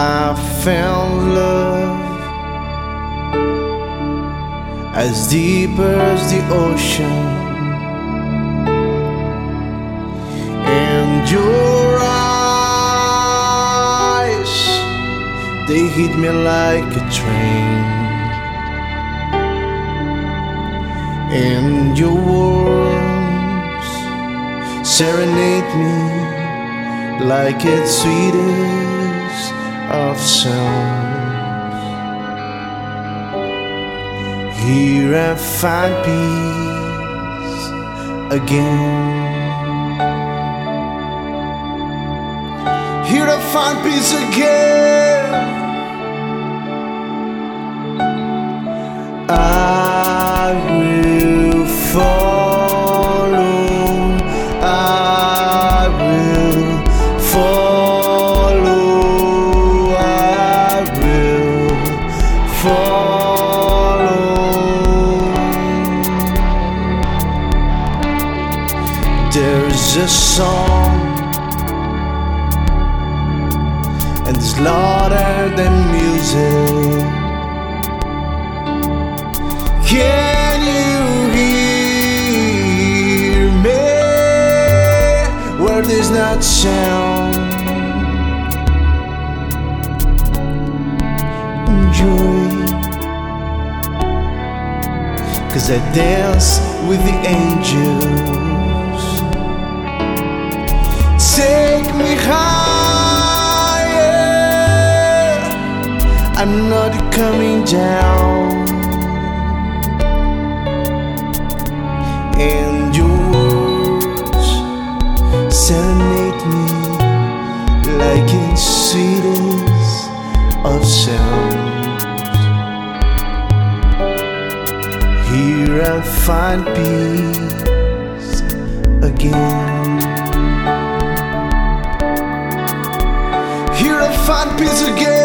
I found love as deep as the ocean, and your eyes they hit me like a train, and your words serenade me like its sweetest of sounds. Here I find peace again. Here I find peace again. There's a song, and it's louder than music. Can you hear me where there's not sound? Joy, cause I dance with the angels. Take me higher. I'm not coming down. and yours serenade me like in sweetest of sounds. Here I find peace again. Find peace again.